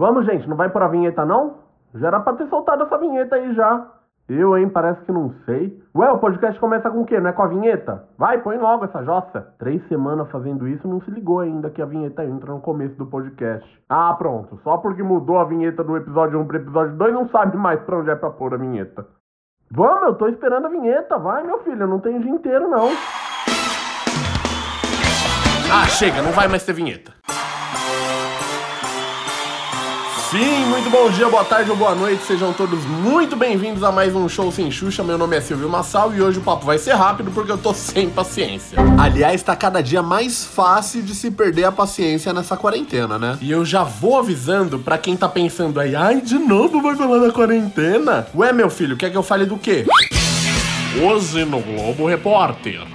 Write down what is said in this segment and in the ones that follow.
Vamos, gente, não vai por a vinheta não? Já era pra ter soltado essa vinheta aí já. Eu, hein, parece que não sei. Ué, o podcast começa com o quê? Não é com a vinheta? Vai, põe logo essa jossa. Três semanas fazendo isso, não se ligou ainda que a vinheta entra no começo do podcast. Ah, pronto. Só porque mudou a vinheta do episódio 1 pro episódio 2, não sabe mais pra onde é pra pôr a vinheta. Vamos, eu tô esperando a vinheta. Vai, meu filho, eu não tenho dia inteiro, não. Ah, chega, não vai mais ter vinheta. Sim, muito bom dia, boa tarde ou boa noite, sejam todos muito bem-vindos a mais um Show Sem Xuxa. Meu nome é Silvio Massal e hoje o papo vai ser rápido porque eu tô sem paciência. Aliás, tá cada dia mais fácil de se perder a paciência nessa quarentena, né? E eu já vou avisando pra quem tá pensando aí, ai, de novo vai falar da quarentena? Ué, meu filho, quer que eu fale do quê? Hoje no Globo Repórter,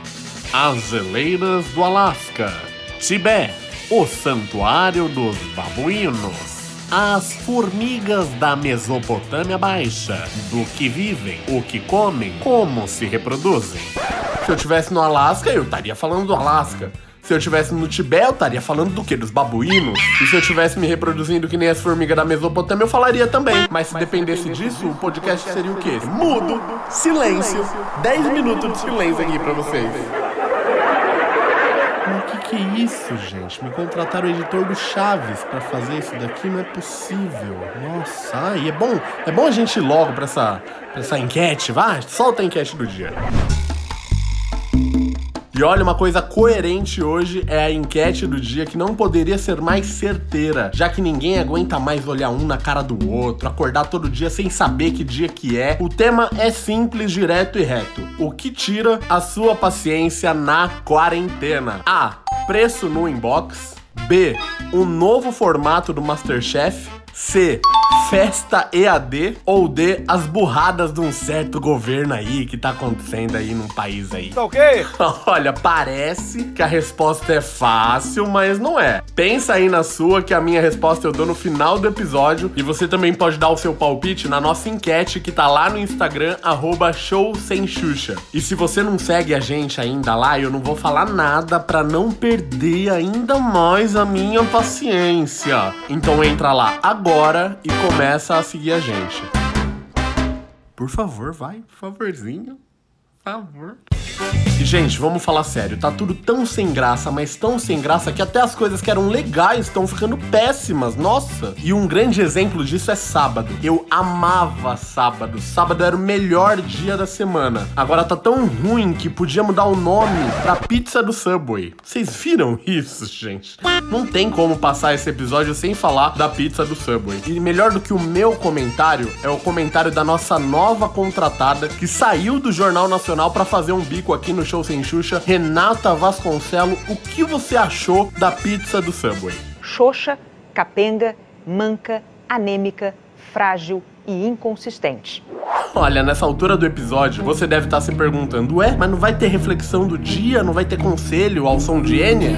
as geleiras do Alasca, Tibete, o santuário dos babuínos as formigas da Mesopotâmia Baixa, do que vivem, o que comem, como se reproduzem. Se eu tivesse no Alasca, eu estaria falando do Alasca. Se eu tivesse no Tibete, eu estaria falando do que? Dos babuínos? E se eu tivesse me reproduzindo que nem as formigas da Mesopotâmia, eu falaria também. Mas se dependesse disso, o podcast seria o quê? Mudo, silêncio, 10 minutos de silêncio aqui pra vocês. Que, que é isso, gente? Me contrataram o editor do Chaves para fazer isso daqui? Não é possível. Nossa, ai, é bom, é bom a gente ir logo para essa, pra essa enquete, vai? Solta a enquete do dia. E olha, uma coisa coerente hoje é a enquete do dia que não poderia ser mais certeira, já que ninguém aguenta mais olhar um na cara do outro, acordar todo dia sem saber que dia que é. O tema é simples, direto e reto. O que tira a sua paciência na quarentena? A. Preço no inbox. B. Um novo formato do Masterchef. C. Festa EAD ou D. As burradas de um certo governo aí que tá acontecendo aí num país aí. Tá ok? Olha, parece que a resposta é fácil, mas não é. Pensa aí na sua que a minha resposta eu dou no final do episódio e você também pode dar o seu palpite na nossa enquete que tá lá no Instagram arroba show sem Xuxa. E se você não segue a gente ainda lá, eu não vou falar nada para não perder ainda mais a minha paciência. Então entra lá agora e começa a seguir a gente. Por favor, vai, por favorzinho. Por favor. E, gente, vamos falar sério, tá tudo tão sem graça, mas tão sem graça que até as coisas que eram legais estão ficando péssimas, nossa! E um grande exemplo disso é sábado. Eu amava sábado. Sábado era o melhor dia da semana. Agora tá tão ruim que podia mudar o nome pra pizza do Subway. Vocês viram isso, gente? Não tem como passar esse episódio sem falar da pizza do Subway. E melhor do que o meu comentário é o comentário da nossa nova contratada que saiu do Jornal Nacional para fazer um bico aqui no Show Sem Xuxa, Renata Vasconcelo, o que você achou da pizza do Subway? Xoxa, capenga, manca, anêmica, frágil e inconsistente. Olha, nessa altura do episódio, você deve estar se perguntando: ué, mas não vai ter reflexão do dia? Não vai ter conselho ao som de Enya?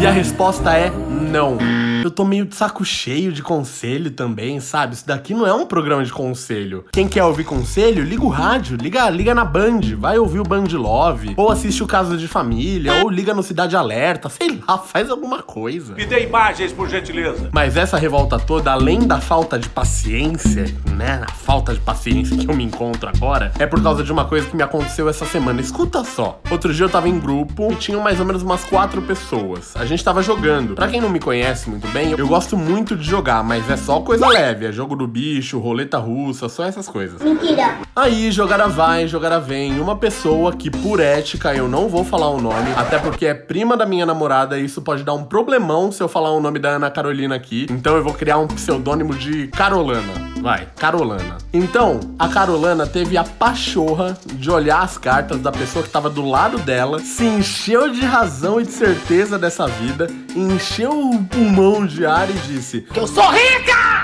E a resposta é não. Eu tô meio de saco cheio de conselho também, sabe? Isso daqui não é um programa de conselho. Quem quer ouvir conselho, liga o rádio, liga, liga na Band, vai ouvir o Band Love, ou assiste o Caso de Família, ou liga no Cidade Alerta, sei lá, faz alguma coisa. Me dê imagens, por gentileza. Mas essa revolta toda, além da falta de paciência, né? A falta de paciência que eu me encontro agora, é por causa de uma coisa que me aconteceu essa semana. Escuta só. Outro dia eu tava em grupo e tinham mais ou menos umas quatro pessoas. A gente tava jogando. Pra quem não me conhece muito bem, eu gosto muito de jogar, mas é só coisa leve. É jogo do bicho, roleta russa, só essas coisas. Mentira. Aí, jogara vai, jogara vem. Uma pessoa que, por ética, eu não vou falar o nome, até porque é prima da minha namorada e isso pode dar um problemão se eu falar o nome da Ana Carolina aqui. Então eu vou criar um pseudônimo de Carolana. Vai, Carolana. Então, a Carolana teve a pachorra de olhar as cartas da pessoa que tava do lado dela, se encheu de razão e de certeza dessa vida, encheu o pulmão de ar e disse: Eu sou rica!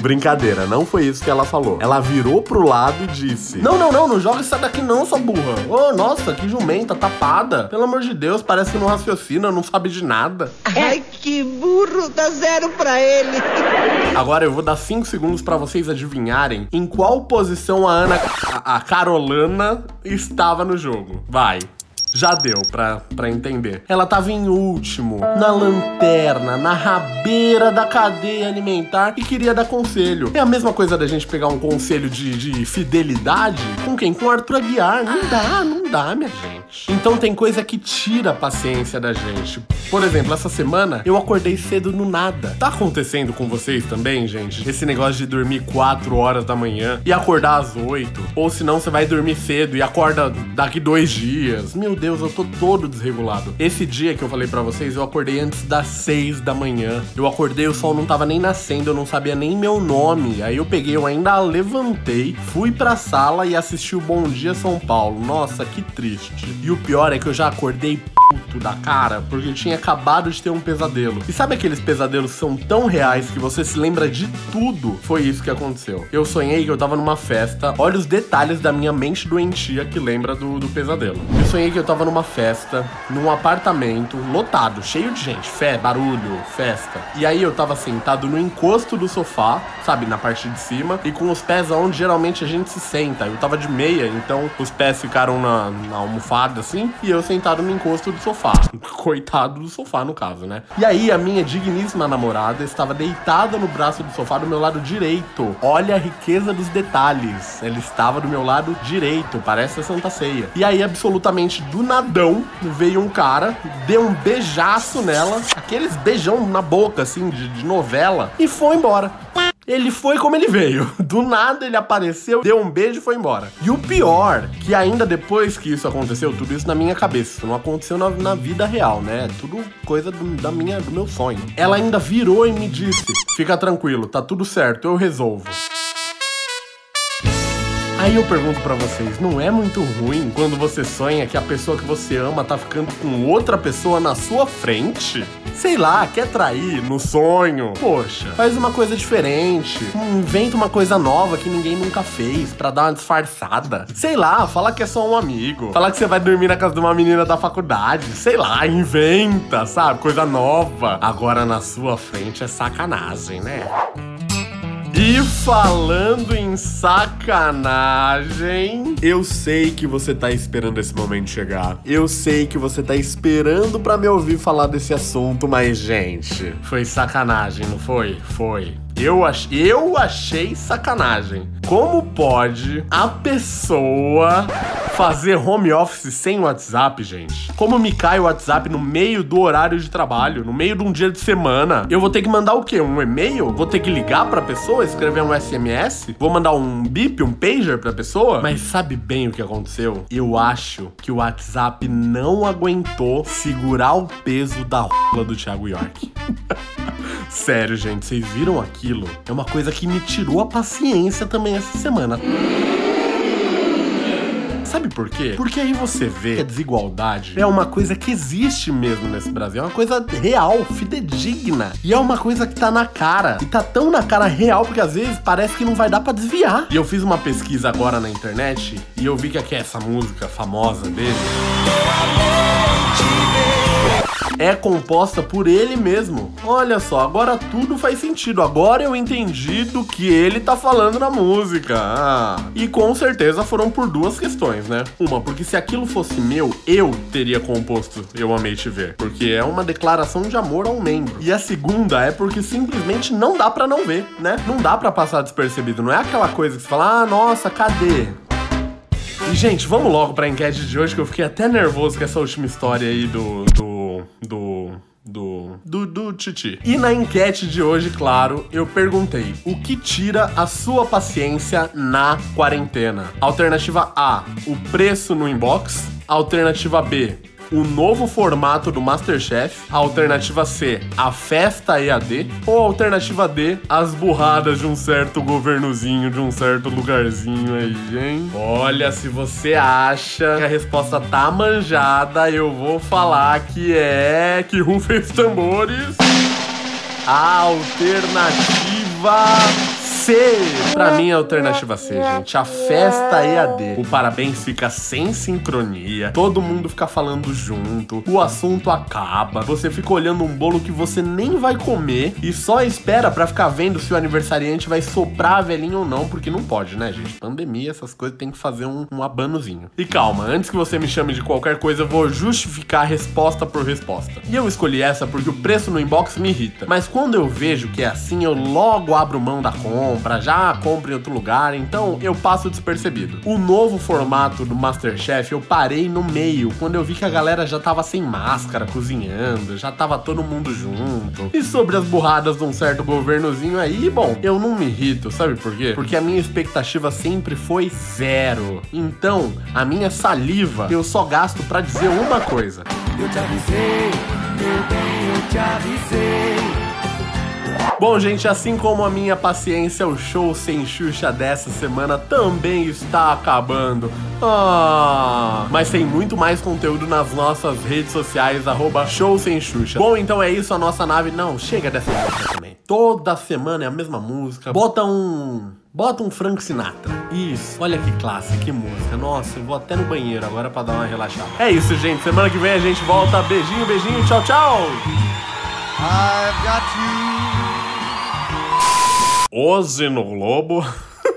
Brincadeira, não foi isso que ela falou. Ela virou pro lado e disse: Não, não, não, não joga isso daqui não, sua burra. Ô, oh, nossa, que jumenta, tapada. Pelo amor de Deus, parece que não raciocina, não sabe de nada. Ai, que burro, dá zero pra ele. Agora eu vou dar 5 segundos para vocês adivinharem em qual posição a Ana, a, a Carolana estava no jogo. Vai. Já deu pra, pra entender. Ela tava em último, na lanterna, na rabeira da cadeia alimentar e queria dar conselho. É a mesma coisa da gente pegar um conselho de, de fidelidade com quem? Com Arthur Aguiar. Não dá, não dá, minha gente. Então tem coisa que tira a paciência da gente. Por exemplo, essa semana eu acordei cedo no nada. Tá acontecendo com vocês também, gente? Esse negócio de dormir 4 horas da manhã e acordar às 8. Ou senão você vai dormir cedo e acorda daqui dois dias. Meu Deus, eu tô todo desregulado. Esse dia que eu falei para vocês, eu acordei antes das 6 da manhã. Eu acordei, o sol não tava nem nascendo, eu não sabia nem meu nome. Aí eu peguei, eu ainda levantei, fui pra sala e assisti o Bom Dia São Paulo. Nossa, que triste. E o pior é que eu já acordei puto da cara, porque eu tinha acabado de ter um pesadelo. E sabe aqueles pesadelos que são tão reais que você se lembra de tudo? Foi isso que aconteceu. Eu sonhei que eu tava numa festa. Olha os detalhes da minha mente doentia que lembra do, do pesadelo. Eu sonhei que eu tava numa festa, num apartamento, lotado, cheio de gente, fé, barulho, festa. E aí eu tava sentado no encosto do sofá, sabe, na parte de cima, e com os pés onde geralmente a gente se senta. Eu tava de meia, então os pés ficaram na, na almofada assim, e eu sentado no encosto do sofá. Coitado do sofá, no caso, né? E aí a minha digníssima namorada estava deitada no braço do sofá do meu lado direito. Olha a riqueza dos detalhes. Ela estava do meu lado direito, parece a Santa Ceia. E aí, absolutamente do nadão, veio um cara, deu um beijaço nela, aqueles beijão na boca, assim, de, de novela, e foi embora. Ele foi como ele veio. Do nada ele apareceu, deu um beijo e foi embora. E o pior, que ainda depois que isso aconteceu, tudo isso na minha cabeça, isso não aconteceu na, na vida real, né? Tudo coisa do, da minha, do meu sonho. Ela ainda virou e me disse: Fica tranquilo, tá tudo certo, eu resolvo. Aí eu pergunto pra vocês, não é muito ruim quando você sonha que a pessoa que você ama tá ficando com outra pessoa na sua frente? Sei lá, quer trair no sonho? Poxa, faz uma coisa diferente. Inventa uma coisa nova que ninguém nunca fez pra dar uma disfarçada. Sei lá, fala que é só um amigo. Fala que você vai dormir na casa de uma menina da faculdade. Sei lá, inventa, sabe? Coisa nova. Agora na sua frente é sacanagem, né? E falando em sacanagem, eu sei que você tá esperando esse momento chegar. Eu sei que você tá esperando para me ouvir falar desse assunto, mas gente, foi sacanagem, não foi? Foi. Eu, ach... eu achei sacanagem. Como pode a pessoa fazer home office sem WhatsApp, gente? Como me cai o WhatsApp no meio do horário de trabalho, no meio de um dia de semana? Eu vou ter que mandar o quê? Um e-mail? Vou ter que ligar pra pessoa, escrever um SMS? Vou mandar um bip, um pager pra pessoa? Mas sabe bem o que aconteceu? Eu acho que o WhatsApp não aguentou segurar o peso da rola do Thiago York. Sério, gente, vocês viram aquilo? É uma coisa que me tirou a paciência também essa semana. Sabe por quê? Porque aí você vê que a desigualdade é uma coisa que existe mesmo nesse Brasil. É uma coisa real, fidedigna. E é uma coisa que tá na cara. E tá tão na cara real porque às vezes parece que não vai dar para desviar. E eu fiz uma pesquisa agora na internet e eu vi que aqui é essa música famosa dele é composta por ele mesmo. Olha só, agora tudo faz sentido. Agora eu entendi do que ele tá falando na música. Ah. E com certeza foram por duas questões, né? Uma, porque se aquilo fosse meu, eu teria composto Eu Amei Te Ver. Porque é uma declaração de amor ao membro. E a segunda é porque simplesmente não dá para não ver, né? Não dá para passar despercebido. Não é aquela coisa que você fala, ah, nossa, cadê? E, gente, vamos logo pra enquete de hoje, que eu fiquei até nervoso com essa última história aí do. do. Titi. E na enquete de hoje, claro, eu perguntei: o que tira a sua paciência na quarentena? Alternativa A: o preço no inbox. Alternativa B: o novo formato do Masterchef, alternativa C, a festa EAD, ou alternativa D, as burradas de um certo governozinho, de um certo lugarzinho aí, hein? Olha, se você acha que a resposta tá manjada, eu vou falar que é que rufem os tambores. A alternativa C! Pra mim, a alternativa C, gente. A festa EAD. O parabéns fica sem sincronia, todo mundo fica falando junto, o assunto acaba, você fica olhando um bolo que você nem vai comer e só espera pra ficar vendo se o aniversariante vai soprar a velhinha ou não, porque não pode, né, gente? Pandemia, essas coisas tem que fazer um, um abanozinho. E calma, antes que você me chame de qualquer coisa, eu vou justificar resposta por resposta. E eu escolhi essa porque o preço no inbox me irrita. Mas quando eu vejo que é assim, eu logo abro mão da compra, já compro em outro lugar, então eu passo despercebido. O novo formato do Masterchef eu parei no meio, quando eu vi que a galera já tava sem máscara, cozinhando, já tava todo mundo junto. E sobre as burradas de um certo governozinho aí, bom, eu não me irrito, sabe por quê? Porque a minha expectativa sempre foi zero. Então, a minha saliva eu só gasto para dizer uma coisa. Eu te avisei, meu bem, eu te avisei. Bom, gente, assim como a minha paciência, o show sem Xuxa dessa semana também está acabando. Ah, mas tem muito mais conteúdo nas nossas redes sociais, arroba show sem Xuxa. Bom, então é isso, a nossa nave. Não, chega dessa música também. Toda semana é a mesma música. Bota um. Bota um Frank Sinatra. Isso. Olha que classe, que música. Nossa, eu vou até no banheiro agora pra dar uma relaxada. É isso, gente. Semana que vem a gente volta. Beijinho, beijinho. Tchau, tchau. I've got you. Hoje no Globo.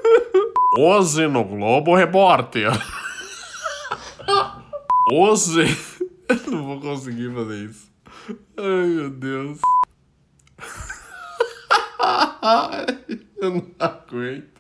Hoje no Globo Repórter. Hoje. Eu não vou conseguir fazer isso. Ai, meu Deus. Eu não aguento.